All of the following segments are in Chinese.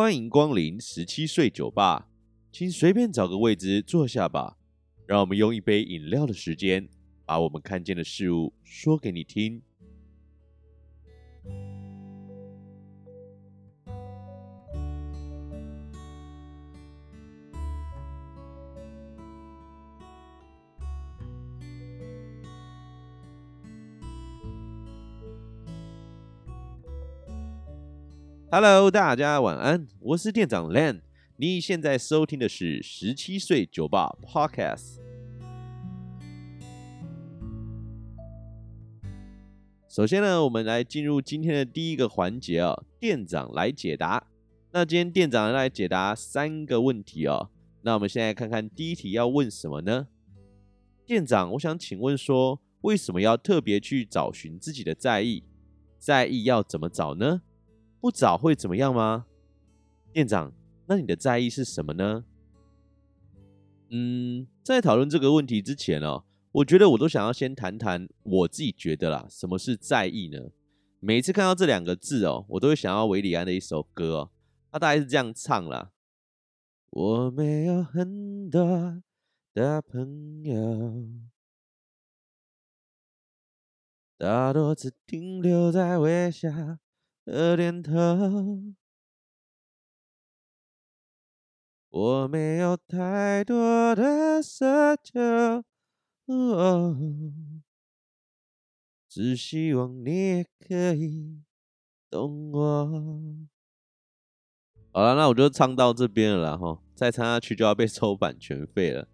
欢迎光临十七岁酒吧，请随便找个位置坐下吧。让我们用一杯饮料的时间，把我们看见的事物说给你听。Hello，大家晚安，我是店长 Len。你现在收听的是十七岁酒吧 Podcast。首先呢，我们来进入今天的第一个环节哦，店长来解答。那今天店长来解答三个问题哦。那我们现在看看第一题要问什么呢？店长，我想请问说，为什么要特别去找寻自己的在意？在意要怎么找呢？不找会怎么样吗？店长，那你的在意是什么呢？嗯，在讨论这个问题之前哦，我觉得我都想要先谈谈我自己觉得啦，什么是在意呢？每一次看到这两个字哦，我都会想到韦礼安的一首歌哦，他大概是这样唱啦：我没有很多的朋友，大多只停留在微笑。的点头，我没有太多的奢求，只希望你也可以懂我。好了，那我就唱到这边了，然后再唱下去就要被收版权费了。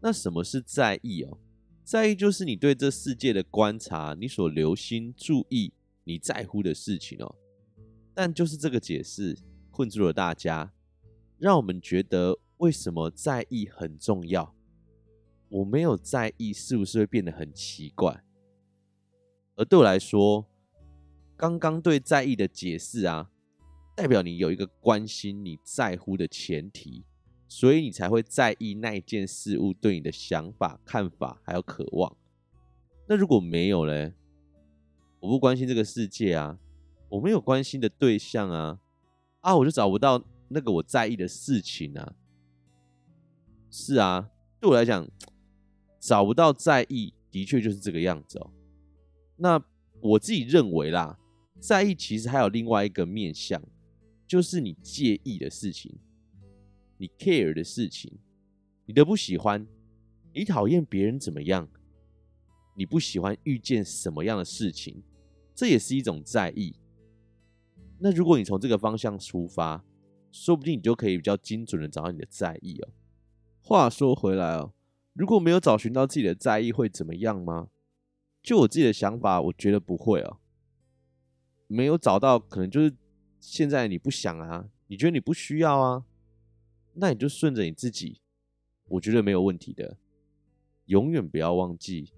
那什么是在意哦？在意就是你对这世界的观察，你所留心注意。你在乎的事情哦，但就是这个解释困住了大家，让我们觉得为什么在意很重要？我没有在意，是不是会变得很奇怪？而对我来说，刚刚对在意的解释啊，代表你有一个关心、你在乎的前提，所以你才会在意那一件事物对你的想法、看法还有渴望。那如果没有呢？我不关心这个世界啊，我没有关心的对象啊，啊，我就找不到那个我在意的事情啊。是啊，对我来讲，找不到在意的确就是这个样子哦。那我自己认为啦，在意其实还有另外一个面向，就是你介意的事情，你 care 的事情，你的不喜欢，你讨厌别人怎么样，你不喜欢遇见什么样的事情。这也是一种在意。那如果你从这个方向出发，说不定你就可以比较精准的找到你的在意哦。话说回来哦，如果没有找寻到自己的在意，会怎么样吗？就我自己的想法，我觉得不会哦。没有找到，可能就是现在你不想啊，你觉得你不需要啊，那你就顺着你自己，我觉得没有问题的。永远不要忘记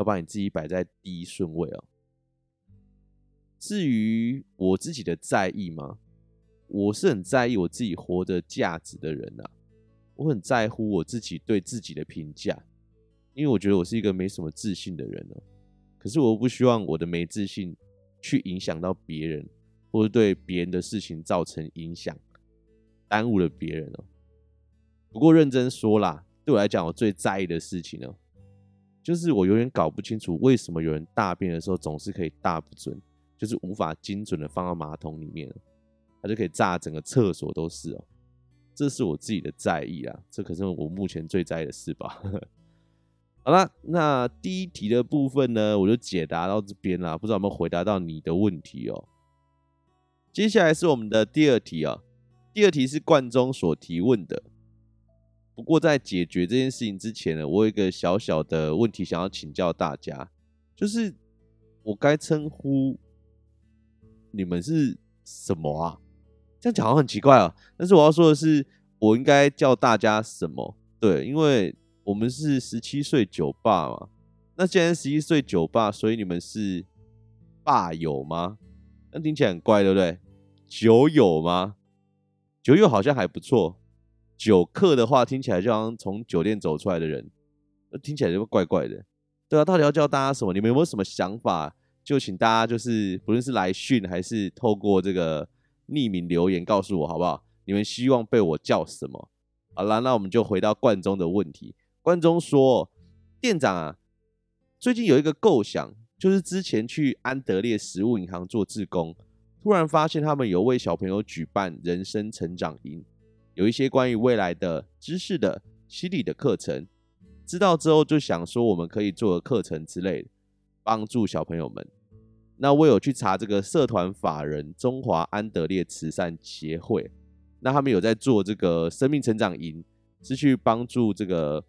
要把你自己摆在第一顺位哦。至于我自己的在意吗？我是很在意我自己活的价值的人啊，我很在乎我自己对自己的评价，因为我觉得我是一个没什么自信的人哦。可是我不希望我的没自信去影响到别人，或者对别人的事情造成影响，耽误了别人哦。不过认真说啦，对我来讲，我最在意的事情呢，就是我永远搞不清楚为什么有人大便的时候总是可以大不准。就是无法精准的放到马桶里面，它就可以炸整个厕所都是哦。这是我自己的在意啊，这可是我目前最在意的事吧。好了，那第一题的部分呢，我就解答到这边啦，不知道有没有回答到你的问题哦。接下来是我们的第二题啊，第二题是贯中所提问的。不过在解决这件事情之前呢，我有一个小小的问题想要请教大家，就是我该称呼。你们是什么啊？这样讲好像很奇怪啊。但是我要说的是，我应该叫大家什么？对，因为我们是十七岁酒吧嘛。那既然十七岁酒吧，所以你们是吧友吗？那听起来很怪，对不对？酒友吗？酒友好像还不错。酒客的话，听起来就像从酒店走出来的人，听起来就怪怪的。对啊，到底要叫大家什么？你们有没有什么想法？就请大家就是不论是来讯还是透过这个匿名留言告诉我好不好？你们希望被我叫什么？好了，那我们就回到冠中的问题。冠中说：“店长啊，最近有一个构想，就是之前去安德烈食物银行做志工，突然发现他们有为小朋友举办人生成长营，有一些关于未来的知识的、心理的课程。知道之后就想说，我们可以做个课程之类的，帮助小朋友们。那我有去查这个社团法人中华安德烈慈善协会。”那他们有在做这个生命成长营，是去帮助这个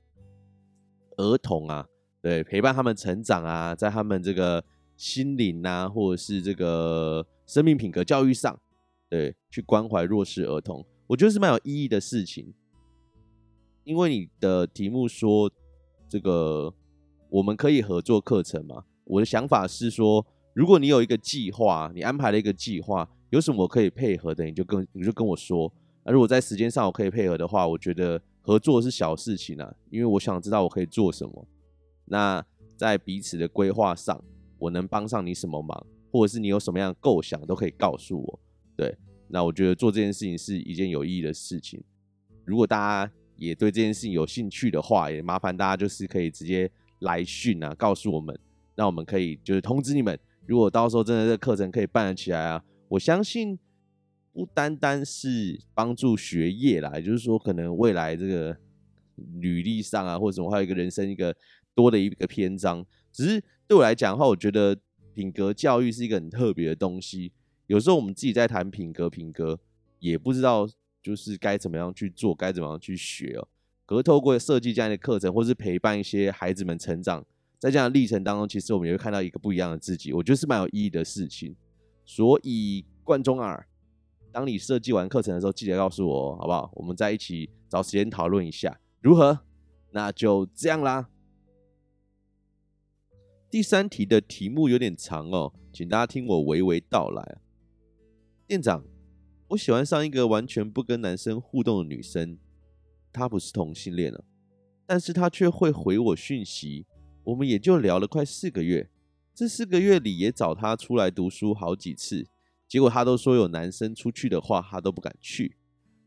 儿童啊，对，陪伴他们成长啊，在他们这个心灵啊，或者是这个生命品格教育上，对，去关怀弱势儿童，我觉得是蛮有意义的事情。因为你的题目说这个我们可以合作课程嘛，我的想法是说，如果你有一个计划，你安排了一个计划，有什么可以配合的，你就跟你就跟我说。那如果在时间上我可以配合的话，我觉得合作是小事情啊，因为我想知道我可以做什么。那在彼此的规划上，我能帮上你什么忙，或者是你有什么样的构想，都可以告诉我。对，那我觉得做这件事情是一件有意义的事情。如果大家也对这件事情有兴趣的话，也麻烦大家就是可以直接来讯啊，告诉我们，那我们可以就是通知你们。如果到时候真的这个课程可以办得起来啊，我相信。不单单是帮助学业啦，也就是说，可能未来这个履历上啊，或者什么，还有一个人生一个多的一个篇章。只是对我来讲的话，我觉得品格教育是一个很特别的东西。有时候我们自己在谈品格，品格也不知道就是该怎么样去做，该怎么样去学哦。可是透过设计这样的课程，或是陪伴一些孩子们成长，在这样的历程当中，其实我们也会看到一个不一样的自己。我觉得是蛮有意义的事情。所以冠中耳。当你设计完课程的时候，记得告诉我，哦好不好？我们再一起找时间讨论一下，如何？那就这样啦。第三题的题目有点长哦，请大家听我娓娓道来。店长，我喜欢上一个完全不跟男生互动的女生，她不是同性恋了，但是她却会回我讯息，我们也就聊了快四个月，这四个月里也找她出来读书好几次。结果她都说有男生出去的话，她都不敢去，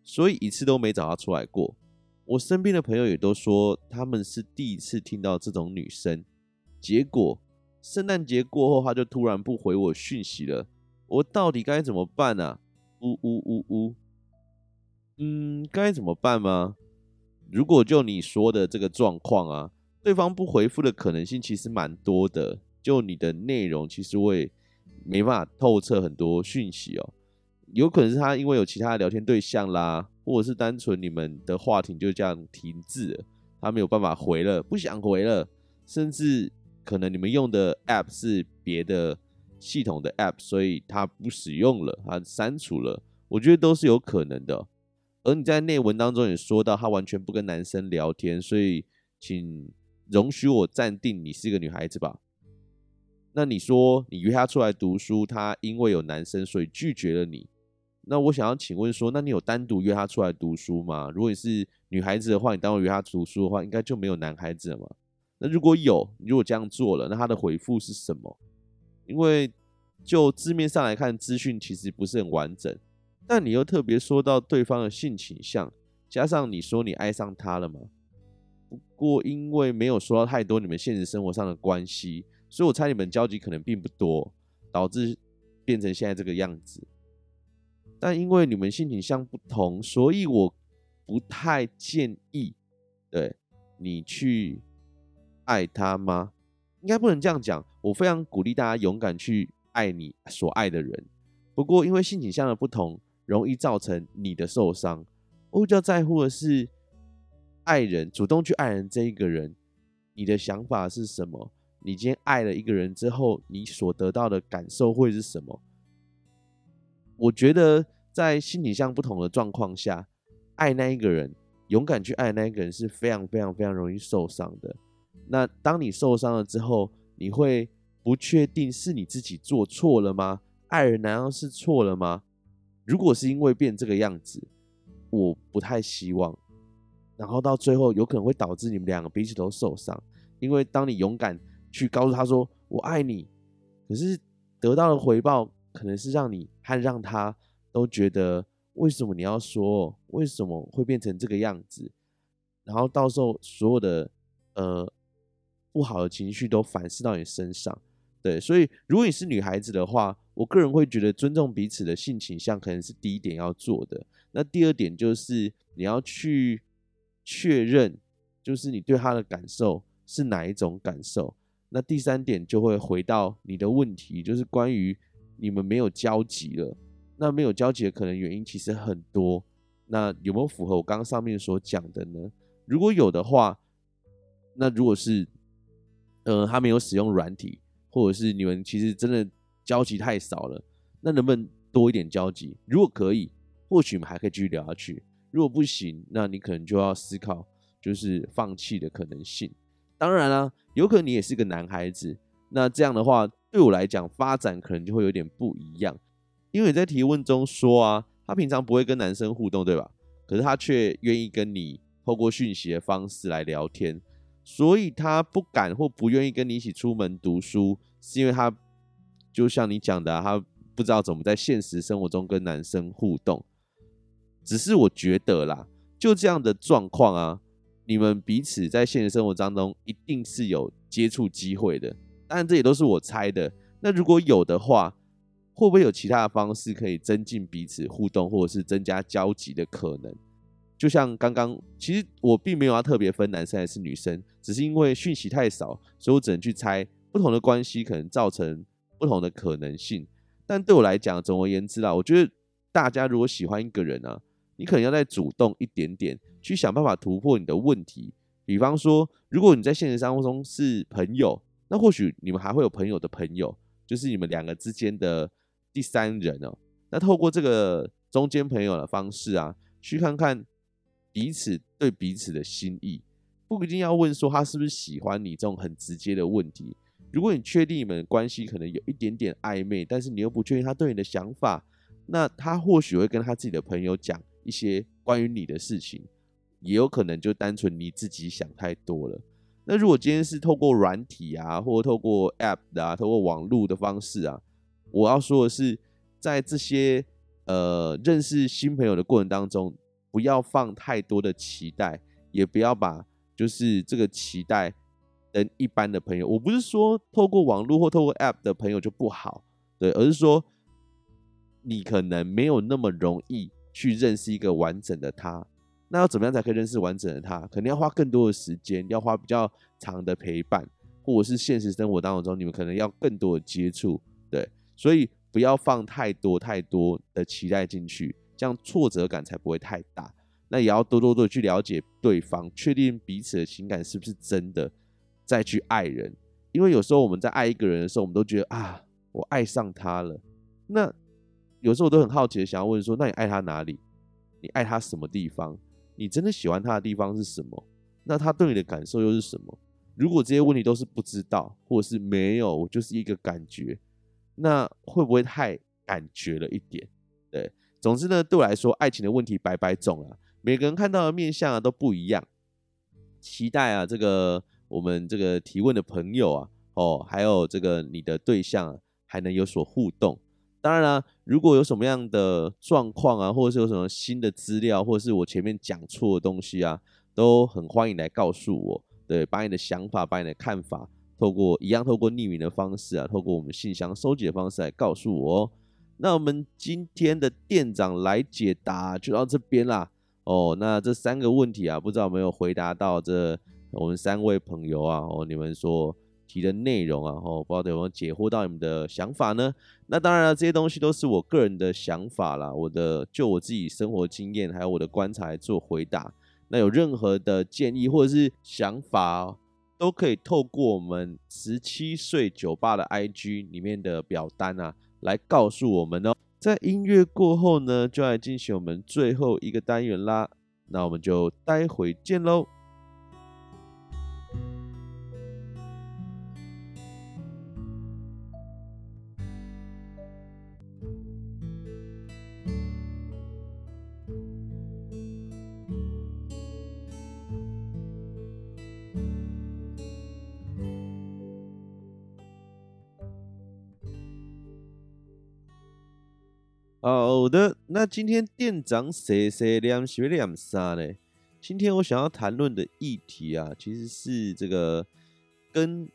所以一次都没找她出来过。我身边的朋友也都说他们是第一次听到这种女生。结果圣诞节过后，她就突然不回我讯息了。我到底该怎么办啊？呜呜呜呜，嗯，该怎么办吗？如果就你说的这个状况啊，对方不回复的可能性其实蛮多的。就你的内容，其实我也。没办法透彻很多讯息哦，有可能是他因为有其他的聊天对象啦，或者是单纯你们的话题就这样停滞了，他没有办法回了，不想回了，甚至可能你们用的 app 是别的系统的 app，所以他不使用了，他删除了，我觉得都是有可能的。而你在内文当中也说到，他完全不跟男生聊天，所以请容许我暂定你是一个女孩子吧。那你说你约他出来读书，他因为有男生所以拒绝了你。那我想要请问说，那你有单独约他出来读书吗？如果你是女孩子的话，你单独约他读书的话，应该就没有男孩子了嘛？那如果有，你如果这样做了，那他的回复是什么？因为就字面上来看，资讯其实不是很完整。但你又特别说到对方的性倾向，加上你说你爱上他了吗？不过因为没有说到太多你们现实生活上的关系。所以我猜你们交集可能并不多，导致变成现在这个样子。但因为你们性倾向不同，所以我不太建议，对你去爱他吗？应该不能这样讲。我非常鼓励大家勇敢去爱你所爱的人。不过因为性倾向的不同，容易造成你的受伤。我比较在乎的是爱人，主动去爱人这一个人，你的想法是什么？你今天爱了一个人之后，你所得到的感受会是什么？我觉得在性倾向不同的状况下，爱那一个人，勇敢去爱那一个人是非常非常非常容易受伤的。那当你受伤了之后，你会不确定是你自己做错了吗？爱人难道是错了吗？如果是因为变这个样子，我不太希望。然后到最后有可能会导致你们两个彼此都受伤，因为当你勇敢。去告诉他说我爱你，可是得到的回报可能是让你和让他都觉得为什么你要说？为什么会变成这个样子？然后到时候所有的呃不好的情绪都反噬到你身上。对，所以如果你是女孩子的话，我个人会觉得尊重彼此的性倾向可能是第一点要做的。那第二点就是你要去确认，就是你对他的感受是哪一种感受。那第三点就会回到你的问题，就是关于你们没有交集了。那没有交集的可能原因其实很多。那有没有符合我刚刚上面所讲的呢？如果有的话，那如果是呃他没有使用软体。或者是你们其实真的交集太少了，那能不能多一点交集？如果可以，或许我们还可以继续聊下去。如果不行，那你可能就要思考，就是放弃的可能性。当然啦，有可能你也是个男孩子，那这样的话对我来讲发展可能就会有点不一样。因为你在提问中说啊，他平常不会跟男生互动，对吧？可是他却愿意跟你透过讯息的方式来聊天。所以他不敢或不愿意跟你一起出门读书，是因为他就像你讲的，他不知道怎么在现实生活中跟男生互动。只是我觉得啦，就这样的状况啊，你们彼此在现实生活当中一定是有接触机会的。当然这也都是我猜的。那如果有的话，会不会有其他的方式可以增进彼此互动，或者是增加交集的可能？就像刚刚，其实我并没有要特别分男生还是女生，只是因为讯息太少，所以我只能去猜不同的关系可能造成不同的可能性。但对我来讲，总而言之啦，我觉得大家如果喜欢一个人啊，你可能要再主动一点点，去想办法突破你的问题。比方说，如果你在现实生活中是朋友，那或许你们还会有朋友的朋友，就是你们两个之间的第三人哦。那透过这个中间朋友的方式啊，去看看。彼此对彼此的心意，不一定要问说他是不是喜欢你这种很直接的问题。如果你确定你们关系可能有一点点暧昧，但是你又不确定他对你的想法，那他或许会跟他自己的朋友讲一些关于你的事情，也有可能就单纯你自己想太多了。那如果今天是透过软体啊，或透过 App 啊，透过网络的方式啊，我要说的是，在这些呃认识新朋友的过程当中。不要放太多的期待，也不要把就是这个期待跟一般的朋友。我不是说透过网络或透过 App 的朋友就不好，对，而是说你可能没有那么容易去认识一个完整的他。那要怎么样才可以认识完整的他？可能要花更多的时间，要花比较长的陪伴，或者是现实生活当中你们可能要更多的接触，对。所以不要放太多太多的期待进去。这样挫折感才不会太大。那也要多多多去了解对方，确定彼此的情感是不是真的，再去爱人。因为有时候我们在爱一个人的时候，我们都觉得啊，我爱上他了。那有时候我都很好奇的想要问说，那你爱他哪里？你爱他什么地方？你真的喜欢他的地方是什么？那他对你的感受又是什么？如果这些问题都是不知道，或者是没有，我就是一个感觉，那会不会太感觉了一点？对。总之呢，对我来说，爱情的问题百百种啊，每个人看到的面相啊都不一样。期待啊，这个我们这个提问的朋友啊，哦，还有这个你的对象啊，还能有所互动。当然啦，如果有什么样的状况啊，或者是有什么新的资料，或者是我前面讲错的东西啊，都很欢迎来告诉我。对，把你的想法，把你的看法，透过一样透过匿名的方式啊，透过我们信箱收集的方式来告诉我哦。那我们今天的店长来解答就到这边啦。哦，那这三个问题啊，不知道有没有回答到这我们三位朋友啊，哦，你们所提的内容啊，哦，不知道有没有解惑到你们的想法呢？那当然了，这些东西都是我个人的想法啦，我的就我自己生活经验还有我的观察来做回答。那有任何的建议或者是想法，都可以透过我们十七岁酒吧的 IG 里面的表单啊。来告诉我们哦，在音乐过后呢，就来进行我们最后一个单元啦。那我们就待会见喽。好的，那今天店长谁谁两学两啥呢？今天我想要谈论的议题啊，其实是这个跟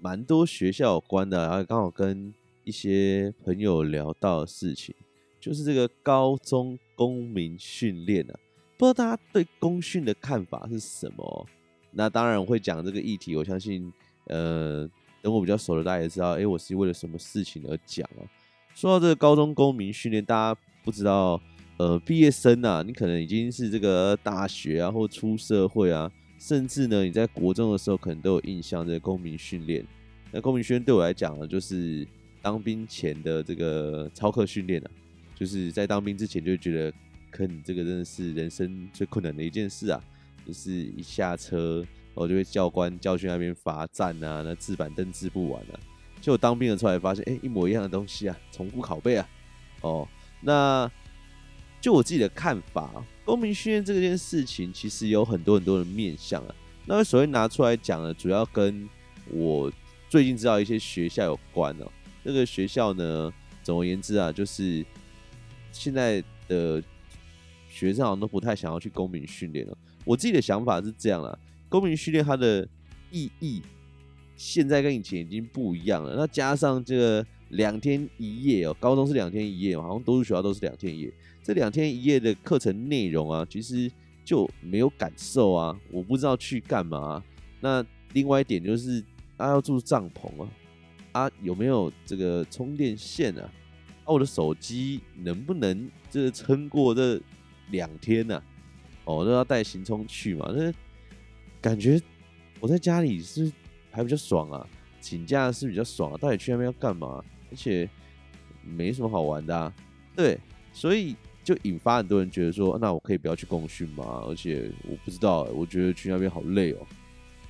蛮多学校有关的，然后刚好跟一些朋友聊到的事情，就是这个高中公民训练啊。不知道大家对公训的看法是什么？那当然我会讲这个议题，我相信，呃，等我比较熟了大家也知道，哎，我是为了什么事情而讲啊？说到这个高中公民训练，大家。不知道，呃，毕业生啊，你可能已经是这个大学啊，或出社会啊，甚至呢，你在国中的时候可能都有印象这个公民训练。那公民训练对我来讲呢，就是当兵前的这个操课训练啊，就是在当兵之前就觉得，可能这个真的是人生最困难的一件事啊，就是一下车，我就被教官教训那边罚站啊，那字板凳字不完啊，就当兵了出来发现，哎、一模一样的东西啊，重复拷贝啊，哦。那就我自己的看法，公民训练这件事情其实有很多很多的面向啊。那我首先拿出来讲呢，主要跟我最近知道一些学校有关哦。这个学校呢，总而言之啊，就是现在的学生好像都不太想要去公民训练了。我自己的想法是这样啦，公民训练它的意义现在跟以前已经不一样了。那加上这个。两天一夜哦，高中是两天一夜，好像多数学校都是两天一夜。这两天一夜的课程内容啊，其实就没有感受啊，我不知道去干嘛。那另外一点就是，啊，要住帐篷啊，啊，有没有这个充电线啊？啊，我的手机能不能这撑过这两天呢？哦，都要带行充去嘛？那感觉我在家里是还比较爽啊，请假是比较爽啊，到底去那边要干嘛？而且没什么好玩的啊，对，所以就引发很多人觉得说，那我可以不要去公训吗？而且我不知道，我觉得去那边好累哦，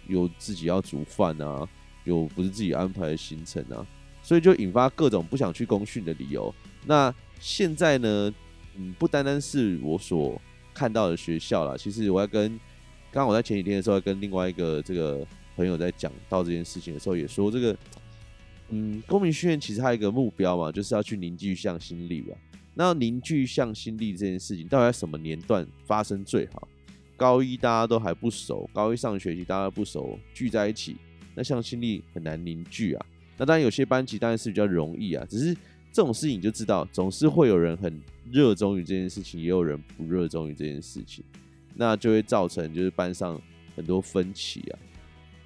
有自己要煮饭啊，有不是自己安排的行程啊，所以就引发各种不想去公训的理由。那现在呢，嗯，不单单是我所看到的学校啦，其实我要跟刚刚我在前几天的时候，跟另外一个这个朋友在讲到这件事情的时候，也说这个。嗯，公民训练其实还有一个目标嘛，就是要去凝聚向心力吧。那凝聚向心力这件事情，到底在什么年段发生最好？高一大家都还不熟，高一上学期大家不熟，聚在一起，那向心力很难凝聚啊。那当然有些班级当然是比较容易啊，只是这种事情你就知道，总是会有人很热衷于这件事情，也有人不热衷于这件事情，那就会造成就是班上很多分歧啊。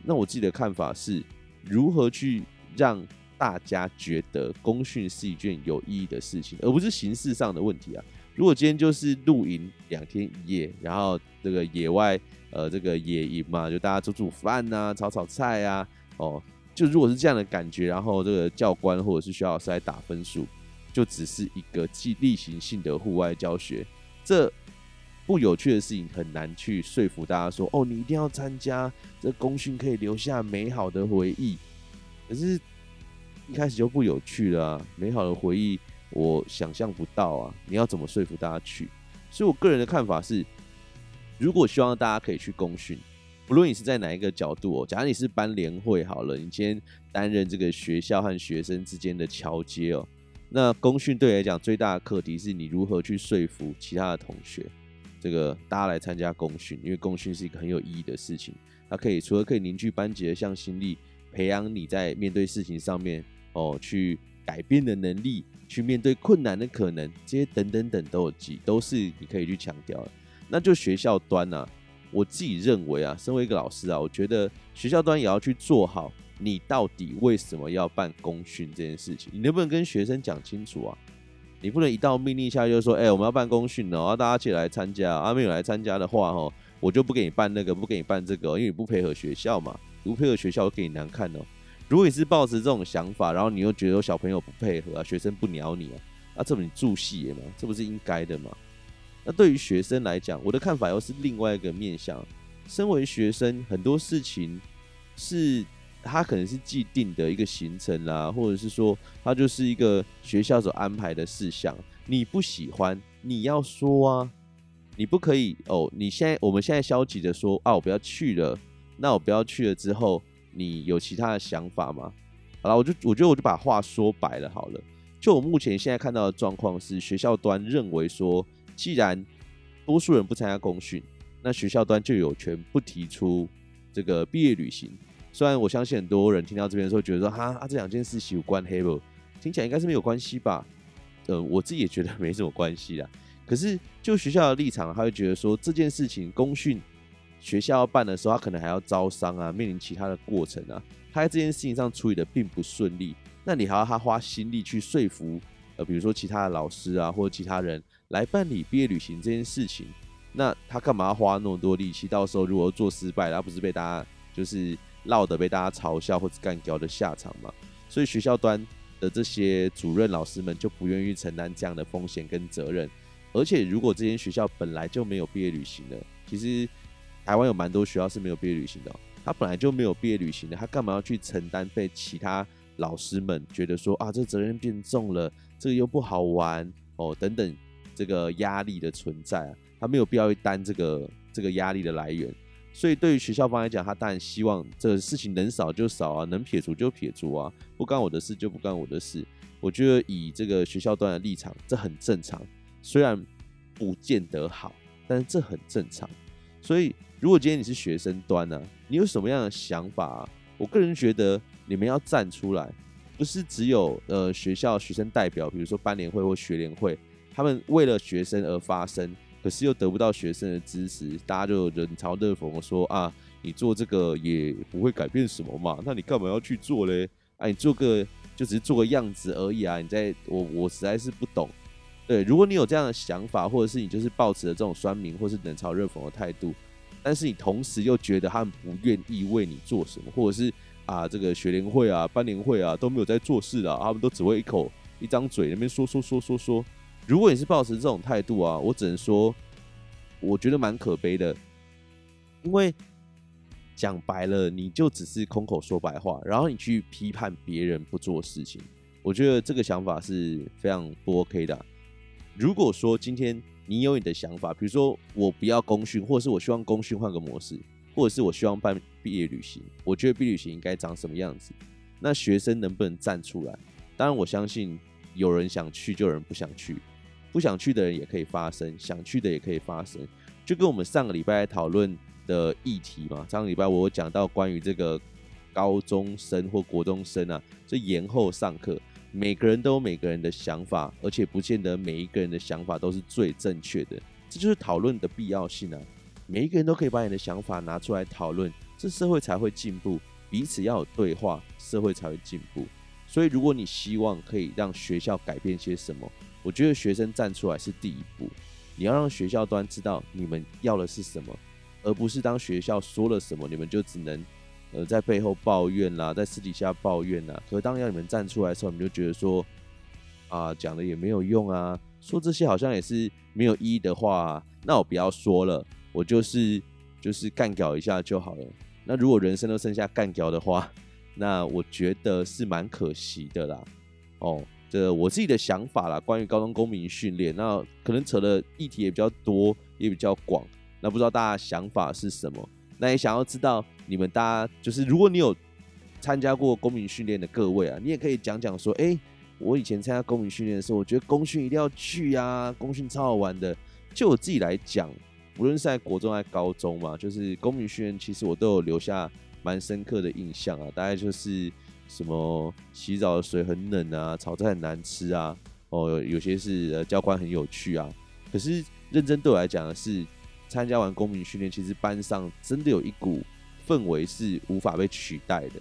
那我自己的看法是，如何去让大家觉得公训是一件有意义的事情，而不是形式上的问题啊。如果今天就是露营两天一夜，然后这个野外呃这个野营嘛，就大家煮煮饭呐、炒炒菜啊，哦，就如果是这样的感觉，然后这个教官或者是学老师来打分数，就只是一个既例行性的户外教学，这不有趣的事情很难去说服大家说，哦，你一定要参加，这公训可以留下美好的回忆。可是，一开始就不有趣了啊！美好的回忆，我想象不到啊！你要怎么说服大家去？所以我个人的看法是，如果希望大家可以去公训，不论你是在哪一个角度哦，假如你是班联会好了，你今天担任这个学校和学生之间的桥接哦，那公训对来讲最大的课题是你如何去说服其他的同学，这个大家来参加功勋，因为功勋是一个很有意义的事情，它可以除了可以凝聚班级的向心力。培养你在面对事情上面哦，去改变的能力，去面对困难的可能，这些等等等都有记，都是你可以去强调的。那就学校端呢、啊，我自己认为啊，身为一个老师啊，我觉得学校端也要去做好，你到底为什么要办功勋这件事情，你能不能跟学生讲清楚啊？你不能一道命令下就说，哎、我们要办公训哦，大家起来参加，啊，没有来参加的话，哦，我就不给你办那个，不给你办这个，因为你不配合学校嘛。不配合学校给你难看哦。如果你是抱持这种想法，然后你又觉得小朋友不配合啊，学生不鸟你啊，啊，这不你住戏吗？这不是应该的吗？那对于学生来讲，我的看法又是另外一个面向。身为学生，很多事情是他可能是既定的一个行程啦，或者是说他就是一个学校所安排的事项。你不喜欢，你要说啊，你不可以哦。你现在我们现在消极的说啊，我不要去了。那我不要去了之后，你有其他的想法吗？好了，我就我觉得我就把话说白了好了。就我目前现在看到的状况是，学校端认为说，既然多数人不参加公训，那学校端就有权不提出这个毕业旅行。虽然我相信很多人听到这边的时候，觉得说哈啊这两件事情有关黑不？听起来应该是没有关系吧？呃，我自己也觉得没什么关系啦。可是就学校的立场，他会觉得说这件事情公训学校要办的时候，他可能还要招商啊，面临其他的过程啊，他在这件事情上处理的并不顺利。那你还要他花心力去说服呃，比如说其他的老师啊，或者其他人来办理毕业旅行这件事情，那他干嘛要花那么多力气？到时候如果做失败，他不是被大家就是落得被大家嘲笑或者干掉的下场嘛？所以学校端的这些主任老师们就不愿意承担这样的风险跟责任。而且如果这间学校本来就没有毕业旅行的，其实台湾有蛮多学校是没有毕业旅行的，他本来就没有毕业旅行的，他干嘛要去承担被其他？老师们觉得说啊，这责任变重了，这个又不好玩哦，等等，这个压力的存在啊，他没有必要去担这个这个压力的来源。所以对于学校方来讲，他当然希望这个事情能少就少啊，能撇除就撇除啊，不干我的事就不干我的事。我觉得以这个学校端的立场，这很正常，虽然不见得好，但是这很正常。所以如果今天你是学生端呢，你有什么样的想法啊？我个人觉得。你们要站出来，不是只有呃学校学生代表，比如说班联会或学联会，他们为了学生而发声，可是又得不到学生的支持，大家就冷嘲热讽说啊，你做这个也不会改变什么嘛，那你干嘛要去做嘞？啊，你做个就只是做个样子而已啊，你在我我实在是不懂。对，如果你有这样的想法，或者是你就是抱持了这种酸民或是冷嘲热讽的态度，但是你同时又觉得他们不愿意为你做什么，或者是。啊，这个学联会啊、班联会啊都没有在做事啊，他们都只会一口一张嘴那边说说说说说。如果你是抱持这种态度啊，我只能说，我觉得蛮可悲的，因为讲白了，你就只是空口说白话，然后你去批判别人不做事情，我觉得这个想法是非常不 OK 的。如果说今天你有你的想法，比如说我不要功勋，或者是我希望功勋换个模式。或者是我希望办毕业旅行，我觉得毕业旅行应该长什么样子？那学生能不能站出来？当然，我相信有人想去，就有人不想去，不想去的人也可以发声，想去的也可以发声。就跟我们上个礼拜讨论的议题嘛，上个礼拜我有讲到关于这个高中生或国中生啊，这延后上课，每个人都有每个人的想法，而且不见得每一个人的想法都是最正确的，这就是讨论的必要性啊。每一个人都可以把你的想法拿出来讨论，这社会才会进步。彼此要有对话，社会才会进步。所以，如果你希望可以让学校改变些什么，我觉得学生站出来是第一步。你要让学校端知道你们要的是什么，而不是当学校说了什么，你们就只能呃在背后抱怨啦，在私底下抱怨啦。可是当要你们站出来的时候，你们就觉得说啊，讲了也没有用啊，说这些好像也是没有意义的话啊，那我不要说了。我就是就是干掉一下就好了。那如果人生都剩下干掉的话，那我觉得是蛮可惜的啦。哦，这我自己的想法啦，关于高中公民训练，那可能扯的议题也比较多，也比较广。那不知道大家想法是什么？那也想要知道你们大家就是，如果你有参加过公民训练的各位啊，你也可以讲讲说，哎，我以前参加公民训练的时候，我觉得公训一定要去呀，公训超好玩的。就我自己来讲。无论是在国中还是高中嘛，就是公民训练，其实我都有留下蛮深刻的印象啊。大概就是什么洗澡的水很冷啊，炒菜很难吃啊，哦，有些是教官很有趣啊。可是认真对我来讲的是，参加完公民训练，其实班上真的有一股氛围是无法被取代的。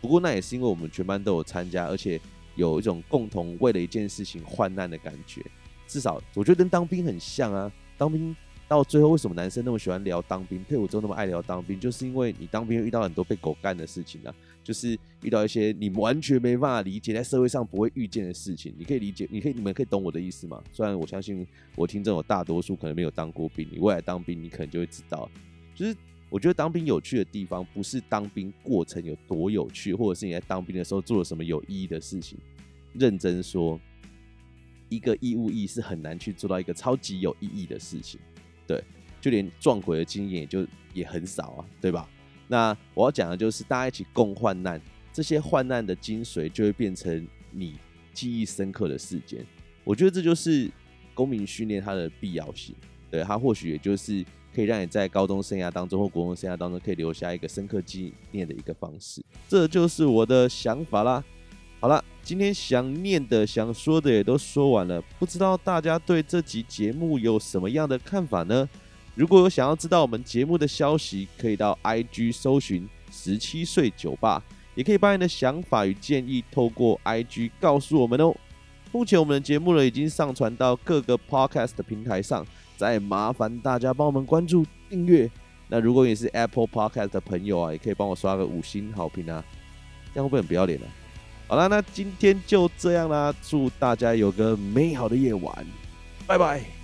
不过那也是因为我们全班都有参加，而且有一种共同为了一件事情患难的感觉。至少我觉得跟当兵很像啊，当兵。到最后，为什么男生那么喜欢聊当兵？退伍之后那么爱聊当兵，就是因为你当兵遇到很多被狗干的事情啊，就是遇到一些你完全没办法理解，在社会上不会遇见的事情。你可以理解，你可以，你们可以懂我的意思吗？虽然我相信我听众有大多数可能没有当过兵，你未来当兵，你可能就会知道，就是我觉得当兵有趣的地方，不是当兵过程有多有趣，或者是你在当兵的时候做了什么有意义的事情。认真说，一个义务役是很难去做到一个超级有意义的事情。对，就连撞鬼的经验也就也很少啊，对吧？那我要讲的就是大家一起共患难，这些患难的精髓就会变成你记忆深刻的事件。我觉得这就是公民训练它的必要性。对，它或许也就是可以让你在高中生涯当中或国中生涯当中可以留下一个深刻纪念的一个方式。这就是我的想法啦。好了，今天想念的、想说的也都说完了，不知道大家对这集节目有什么样的看法呢？如果有想要知道我们节目的消息，可以到 IG 搜寻十七岁酒吧，也可以把你的想法与建议透过 IG 告诉我们哦。目前我们的节目呢已经上传到各个 Podcast 的平台上，再麻烦大家帮我们关注订阅。那如果你是 Apple Podcast 的朋友啊，也可以帮我刷个五星好评啊，这样会不会很不要脸呢？好了，那今天就这样啦，祝大家有个美好的夜晚，拜拜。